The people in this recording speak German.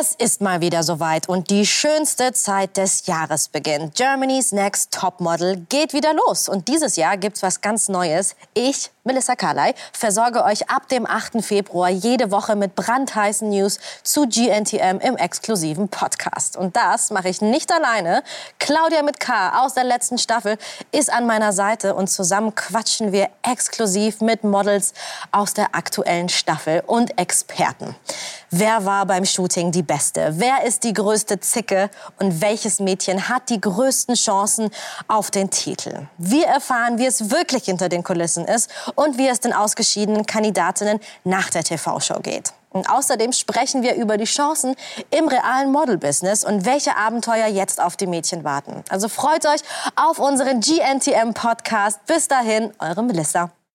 Es ist mal wieder soweit und die schönste Zeit des Jahres beginnt. Germany's Next Topmodel geht wieder los. Und dieses Jahr gibt's was ganz Neues. Ich, Melissa Carley, versorge euch ab dem 8. Februar jede Woche mit brandheißen News zu GNTM im exklusiven Podcast. Und das mache ich nicht alleine. Claudia mit K aus der letzten Staffel ist an meiner Seite und zusammen quatschen wir exklusiv mit Models aus der aktuellen Staffel und Experten. Wer war beim Shooting die Beste? Wer ist die größte Zicke? Und welches Mädchen hat die größten Chancen auf den Titel? Wir erfahren, wie es wirklich hinter den Kulissen ist und wie es den ausgeschiedenen Kandidatinnen nach der TV-Show geht. Und außerdem sprechen wir über die Chancen im realen Model-Business und welche Abenteuer jetzt auf die Mädchen warten. Also freut euch auf unseren GNTM-Podcast. Bis dahin, eure Melissa.